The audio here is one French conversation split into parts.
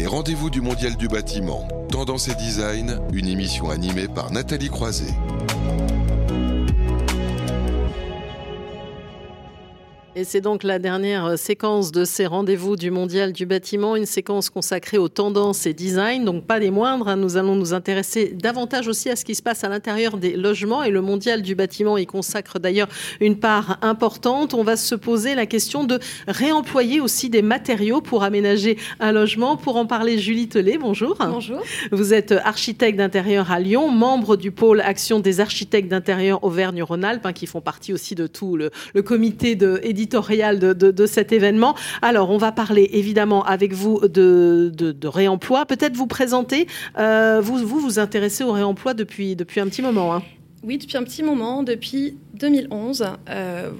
Les rendez-vous du Mondial du bâtiment, Tendance et Design, une émission animée par Nathalie Croiset. Et c'est donc la dernière euh, séquence de ces rendez-vous du Mondial du bâtiment, une séquence consacrée aux tendances et design, donc pas des moindres. Hein. Nous allons nous intéresser davantage aussi à ce qui se passe à l'intérieur des logements et le Mondial du bâtiment y consacre d'ailleurs une part importante. On va se poser la question de réemployer aussi des matériaux pour aménager un logement. Pour en parler, Julie Tellet, bonjour. Bonjour. Vous êtes architecte d'intérieur à Lyon, membre du pôle Action des architectes d'intérieur Auvergne-Rhône-Alpes, hein, qui font partie aussi de tout le, le comité de éditorial de, cet événement. Alors, on va parler évidemment avec vous de, de, réemploi. Peut-être vous présenter. Euh, vous, vous vous intéressez au réemploi depuis, depuis un petit moment. Hein. Oui, depuis un petit moment, depuis 2011. Euh,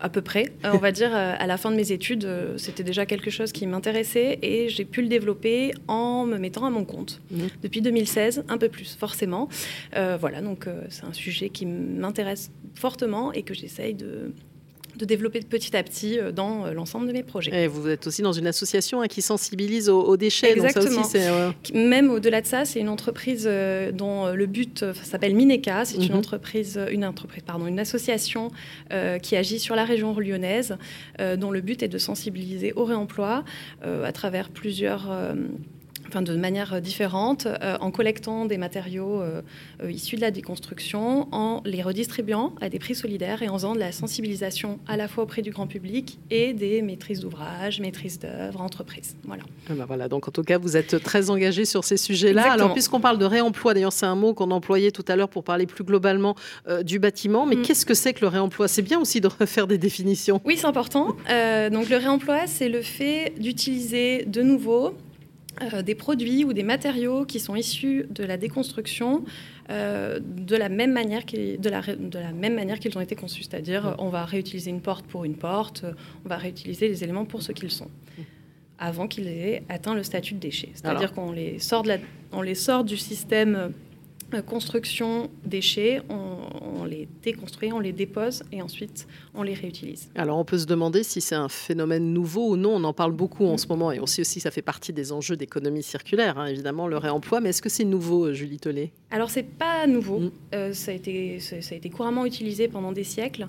à peu près, euh, on va dire, à la fin de mes études, c'était déjà quelque chose qui m'intéressait et j'ai pu le développer en me mettant à mon compte. Mmh. Depuis 2016, un peu plus, forcément. voilà, donc c'est un sujet qui m'intéresse fortement et que j'essaye de, de développer petit à petit euh, dans euh, l'ensemble de mes projets. Et vous êtes aussi dans une association hein, qui sensibilise aux, déchets. Exactement. Même au-delà de ça, c'est une entreprise euh, dont le but s'appelle Mineca. C'est une mhm. entreprise, une entreprise, pardon, une association qui agit sur la région lyonnaise, dont le but est de sensibiliser au réemploi à travers plusieurs enfin de manière euh, différente, euh, en collectant des matériaux euh, issus de la déconstruction, en les redistribuant à des prix solidaires et en faisant de la sensibilisation à la fois auprès du grand public et des maîtrises d'ouvrage, maîtrises d'œuvres, entreprises. Voilà. Ah bah voilà. Donc en tout cas, vous êtes très engagé sur ces sujets-là. Alors puisqu'on parle de réemploi, d'ailleurs c'est un mot qu'on employait tout à l'heure pour parler plus globalement du bâtiment, mais mm. qu'est-ce que c'est que le réemploi? C'est bien aussi de refaire des définitions. Oui, c'est important. donc le réemploi, c'est le fait d'utiliser de nouveau euh, des produits ou des matériaux qui sont issus de la déconstruction euh, de la même manière qu'ils de la, de la même manière qu'ils ont été conçus, c'est-à-dire on va réutiliser une porte pour une porte, on va réutiliser les éléments pour ce qu'ils sont avant qu'ils aient atteint le statut de déchet. C'est-à-dire qu'on les sort de la, on les sort du système construction déchets, on, les déconstruit, on les dépose et ensuite on les réutilise. Alors on peut se demander si c'est un phénomène nouveau ou non. On en parle beaucoup en ce moment et on sait aussi que ça fait partie des enjeux d'économie circulaire, hein, évidemment, le réemploi. Mais est-ce que c'est nouveau, euh, Julie Tollet? Alors c'est pas nouveau. Mm. Euh, ça, a été, ça, a été couramment utilisé pendant des siècles.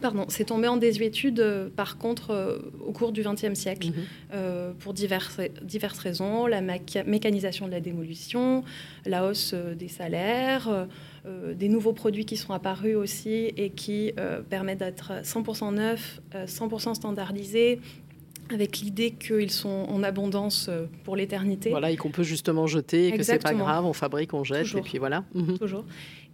Pardon, c'est tombé en désuétude, euh, par contre, euh, au cours du XXe siècle, mhm. euh, pour diverses, diverses raisons. La mécanisation de la démolition, la hausse des salaires, des nouveaux produits qui sont apparus aussi et qui permettent d'être 100% neufs, 100% standardisés, avec l'idée qu'ils sont en abondance pour l'éternité. Voilà, et qu'on peut justement jeter, et que c'est pas grave, on fabrique, on jette, et puis voilà. Mhm. Toujours.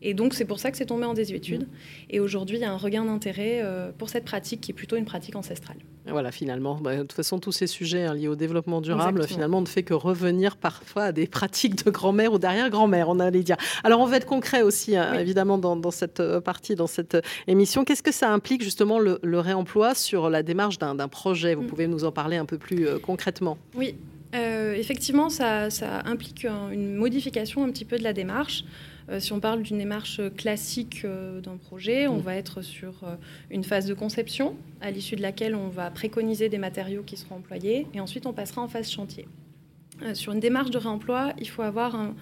Et donc, c'est pour ça que c'est tombé en désuétude. Et aujourd'hui, il y a un regain d'intérêt euh, pour cette pratique qui est plutôt une pratique ancestrale. voilà, finalement. Bah, de toute façon, tous ces sujets hein, liés au développement durable, finalement, ne fait que revenir parfois à des pratiques de grand-mère ou d'arrière-grand-mère, on allait dire. Alors, on va être concret aussi, hein, évidemment, dans, cette euh, partie, dans cette euh, émission. Qu'est-ce que ça implique, justement, le, réemploi sur la démarche d'un projet? Vous mm. pouvez nous en parler un peu plus concrètement Oui. Effectivement, ça, ça implique une modification un petit peu de la démarche. Euh, si on parle d'une démarche classique euh, d'un projet, on mm. va être sur euh, une phase de conception, à l'issue de laquelle on va préconiser des matériaux qui seront employés, et ensuite on passera en phase chantier. sur une démarche de réemploi, il faut avoir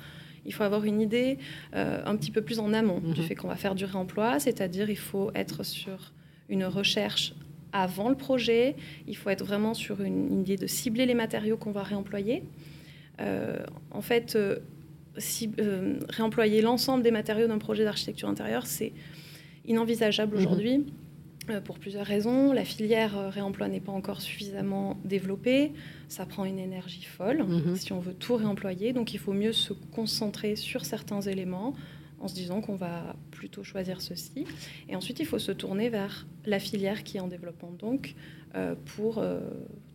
il faut avoir une idée un petit peu plus en amont du mm-hmm. fait qu'on va faire du réemploi, c'est-à-dire il faut être sur une recherche avant le projet, il faut être vraiment sur une, idée de cibler les matériaux qu'on va réemployer. en fait, si, euh, réemployer l'ensemble des matériaux d'un projet d'architecture intérieure, c'est inenvisageable mhm. aujourd'hui. Euh, pour plusieurs raisons. La filière euh, réemploi n'est pas encore suffisamment développée. Ça prend une énergie folle mhm. si on veut tout réemployer. Donc il faut mieux se concentrer sur certains éléments en se disant qu'on va plutôt choisir ceci. Et ensuite, il faut se tourner vers la filière qui est en développement donc pour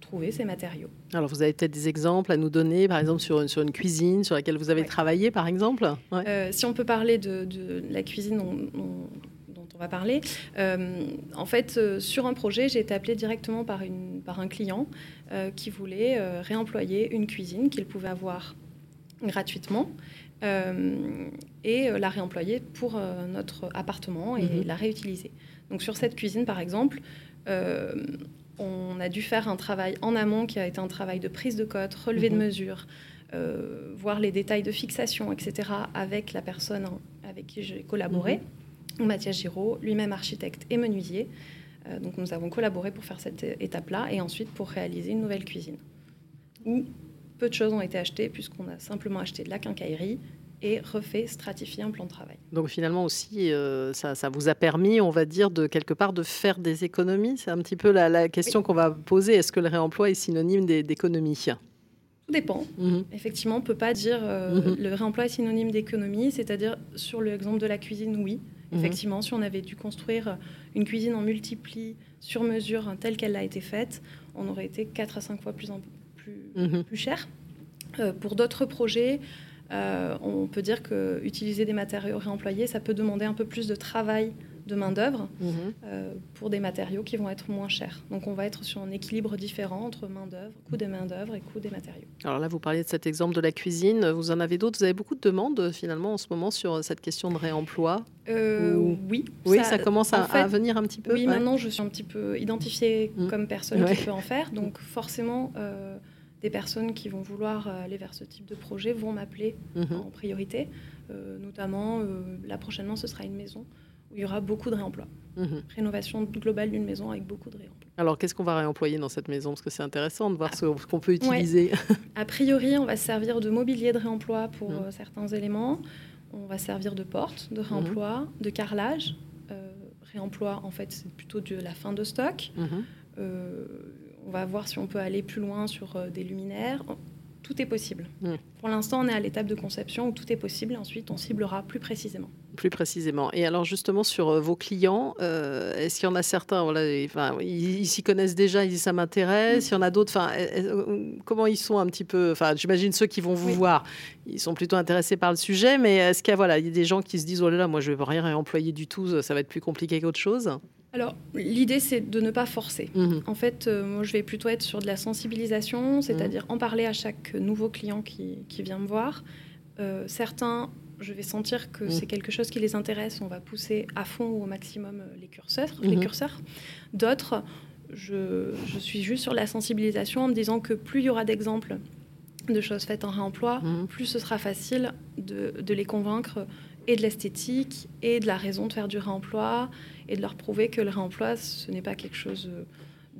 trouver ces matériaux. Alors, vous avez peut-être des exemples à nous donner, par exemple sur une, sur une cuisine sur laquelle vous avez travaillé, par exemple? Euh, Si on peut parler de, la cuisine dont, on va parler, euh, en fait, euh, sur un projet, j'ai été appelée directement par, une, par un client qui voulait réemployer une cuisine qu'il pouvait avoir gratuitement. Et la réemployer pour notre appartement et mhm. la réutiliser. Donc sur cette cuisine, par exemple, on a dû faire un travail en amont qui a été un travail de prise de cote, relevé de mhm. mesures, euh, voir les détails de fixation, etc., avec la personne avec qui j'ai collaboré, mhm. Mathias Giraud, lui-même architecte et menuisier. Euh, donc nous avons collaboré pour faire cette étape-là et ensuite pour réaliser une nouvelle cuisine. Où peu de choses ont été achetées puisqu'on a simplement acheté de la quincaillerie, et refait stratifier un plan de travail. Donc finalement aussi, euh, ça, vous a permis, on va dire, de quelque part de faire des économies? C'est un petit peu la, question qu'on va poser. Est-ce que le réemploi est synonyme d'économie? Tout dépend. Mhm. Effectivement, on ne peut pas dire euh, mhm. le réemploi est synonyme d'économie. C'est-à-dire, sur l'exemple de la cuisine, oui. Mhm. Effectivement, si on avait dû construire une cuisine en multipli, sur mesure, hein, telle qu'elle a été faite, on aurait été 4 à 5 fois plus, plus, plus cher. Euh, pour d'autres projets, euh, on peut dire que utiliser des matériaux réemployés, ça peut demander un peu plus de travail de main-d'œuvre mhm. euh, pour des matériaux qui vont être moins chers. Donc on va être sur un équilibre différent entre main-d'œuvre, coût des main-d'œuvre et coût des matériaux. Alors là, vous parliez de cet exemple de la cuisine. Vous en avez d'autres? Vous avez beaucoup de demandes finalement en ce moment sur cette question de réemploi? Euh, Oui. Oui, ça, commence à, venir un petit peu. Oui, maintenant je suis un petit peu identifiée mm. comme personne qui peut en faire. Donc forcément des personnes qui vont vouloir euh, aller vers ce type de projet vont m'appeler mhm. en priorité. Euh, notamment, euh, là prochainement, ce sera une maison où il y aura beaucoup de réemploi. Mhm. Rénovation globale d'une maison avec beaucoup de réemploi. Alors, qu'est-ce qu'on va réemployer dans cette maison? Parce que c'est intéressant de voir ce qu'on peut utiliser. A priori, on va se servir de mobilier de réemploi pour mhm. certains éléments. On va servir de porte de réemploi, de carrelage. réemploi, en fait, c'est plutôt de la fin de stock on va voir si on peut aller plus loin sur euh, des luminaires. Tout est possible. Mm. Pour l'instant, on est à l'étape de conception où tout est possible. Ensuite, on ciblera plus précisément. Plus précisément. Et alors, justement, sur euh, vos clients, euh, est-ce qu'il y en a certains, voilà, enfin, ils, s'y connaissent déjà, ils disent ça m'intéresse. Mm. Il y en a d'autres, enfin, comment ils sont un petit peu Enfin, j'imagine ceux qui vont vous voir, ils sont plutôt intéressés par le sujet. Mais est-ce qu'il y a, voilà, il y a des gens qui se disent, oh là là, moi, je ne vais rien réemployer du tout, ça va être plus compliqué qu'autre chose? Alors, l'idée, c'est de ne pas forcer. Mhm. En fait, euh, moi, je vais plutôt être sur de la sensibilisation, c'est-à-dire en parler à chaque nouveau client qui, vient me voir. Euh, certains, je vais sentir que mhm. c'est quelque chose qui les intéresse, on va pousser à fond ou au maximum euh, les curseurs. Les mhm. curseurs. D'autres, je, suis juste sur la sensibilisation en me disant que plus il y aura d'exemples de choses faites en réemploi, plus ce sera facile de, de les convaincre et de l'esthétique et de la raison de faire du réemploi et de leur prouver que le réemploi, ce n'est pas quelque chose euh,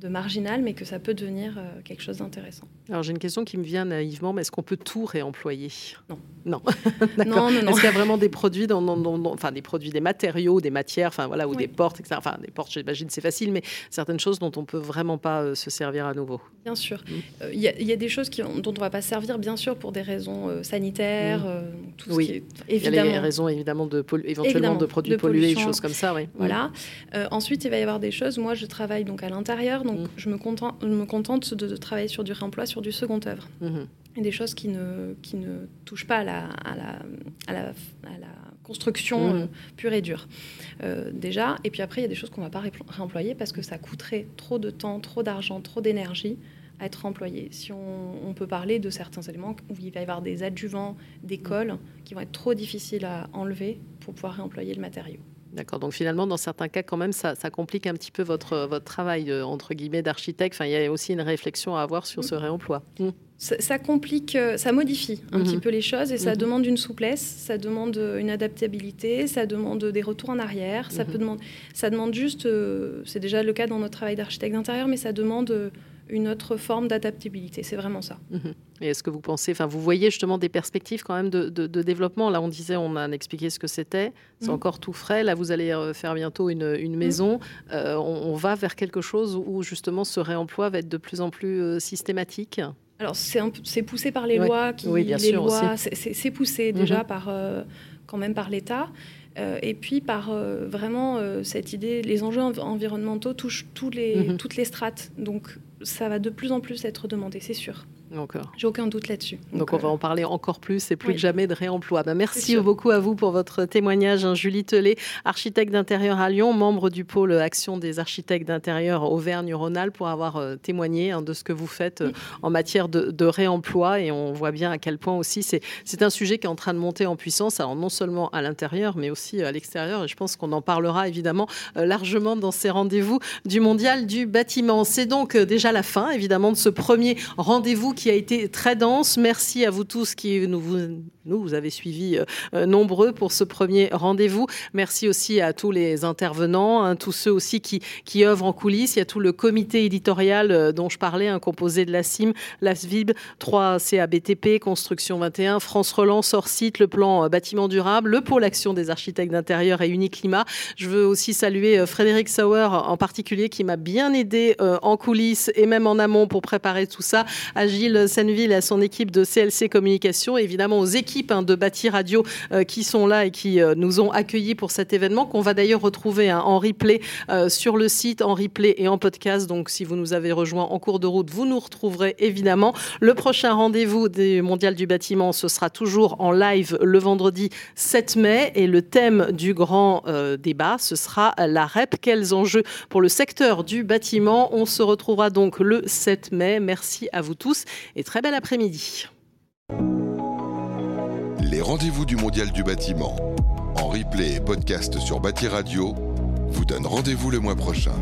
de marginal, mais que ça peut devenir euh, quelque chose d'intéressant. Alors j'ai une question qui me vient naïvement, mais est-ce qu'on peut tout réemployer? Non. Non. non, non, Est-ce qu'il y a vraiment des produits, dans, enfin des produits, des matériaux, des matières, enfin voilà, ou des portes, etc. Enfin des portes, j'imagine c'est facile, mais certaines choses dont on peut vraiment pas euh, se servir à nouveau. Bien sûr. Mm. Il y, a des choses qui, dont on va pas servir, bien sûr, pour des raisons sanitaires, mm. tout oui. ce qui est, évidemment. Il y a des raisons évidemment de éventuellement de produits pollués, des choses comme ça, oui. Voilà. ensuite, il va y avoir des choses. Moi, je travaille donc à l'intérieur donc, mm. je, me contente, me contente de, travailler sur du réemploi, sur du second œuvre. Mm-hmm. Et des choses qui ne, qui ne touchent pas à la, à la, à la, construction mm. euh, pure et dure. Euh, déjà. Et puis après, il y a des choses qu'on ne va pas réemployer parce que ça coûterait trop de temps, trop d'argent, trop d'énergie à être employé. Si on, on, peut parler de certains éléments où il va y avoir des adjuvants, des cols qui vont être trop difficiles à enlever pour pouvoir réemployer le matériau. D'accord. Donc finalement, dans certains cas, quand même, ça, complique un petit peu votre, votre travail, euh, entre guillemets, d'architecte. Enfin, il y a aussi une réflexion à avoir sur ce réemploi. Mmh. Ça, complique, euh, ça modifie un mmh. petit peu les choses et ça mmh. demande une souplesse, ça demande une adaptabilité, ça demande des retours en arrière, ça, peut demander, ça demande juste, euh, c'est déjà le cas dans notre travail d'architecte d'intérieur, mais ça demande une autre forme d'adaptabilité. C'est vraiment ça. Mhm. Et est-ce que vous pensez, enfin, vous voyez justement des perspectives quand même de, développement? Là, on disait, on a expliqué ce que c'était. C'est mhm. encore tout frais. Là, vous allez euh, faire bientôt une, mhm. maison. Euh, on, va vers quelque chose où justement ce réemploi va être de plus en plus euh, systématique? Alors, c'est poussé par les lois. Qui, oui, bien les sûr. C'est poussé déjà par, quand même par l'État. et puis par vraiment cette idée, les enjeux environnementaux touchent tous les, toutes les strates. Donc ça va de plus en plus être demandé, c'est sûr. J'ai aucun doute là-dessus. Donc, on va en parler encore plus et plus que jamais de réemploi. Ben, merci beaucoup à vous pour votre témoignage. Hein. Julie Tellet, architecte d'intérieur à Lyon, membre du pôle Action des architectes d'intérieur Auvergne-Rhône-Alpes, pour avoir témoigné hein, de ce que vous faites en matière de, de, réemploi. Et on voit bien à quel point aussi c'est un sujet qui est en train de monter en puissance, alors non seulement à l'intérieur, mais aussi à l'extérieur. Et je pense qu'on en parlera évidemment euh, largement dans ces rendez-vous du Mondial du bâtiment. C'est donc euh, déjà la fin, évidemment, de ce premier rendez-vous qui a été très dense. Merci à vous tous qui nous, vous, nous, avez suivi euh, nombreux pour ce premier rendez-vous. Merci aussi à tous les intervenants, hein, tous ceux aussi qui, qui œuvrent en coulisses. Il y a tout le comité éditorial dont je parlais, un composé de la CIM, la SVIB, 3 CABTP, Construction 21, France Relance, hors site, le plan bâtiment durable, le pôle action des architectes d'intérieur et Uniclimat. Je veux aussi saluer euh, Frédéric Sauer en particulier qui m'a bien aidé euh, en coulisses et même en amont pour préparer tout ça. À Et à son équipe de CLC Communication, évidemment aux équipes hein, de Bâti Radio euh, qui sont là et qui nous ont accueillis pour cet événement qu'on va d'ailleurs retrouver hein, en replay sur le site, en replay et en podcast. Donc si vous nous avez rejoints en cours de route, vous nous retrouverez évidemment. Le prochain rendez-vous des Mondial du bâtiment, ce sera toujours en live le vendredi 7 mai et le thème du grand débat, ce sera la REP. Quels enjeux pour le secteur du bâtiment? On se retrouvera donc le 7 mai. Merci à vous tous et très bel après-midi. Les rendez-vous du Mondial du bâtiment, en replay et podcast sur Bâti Radio, vous donnent rendez-vous le mois prochain.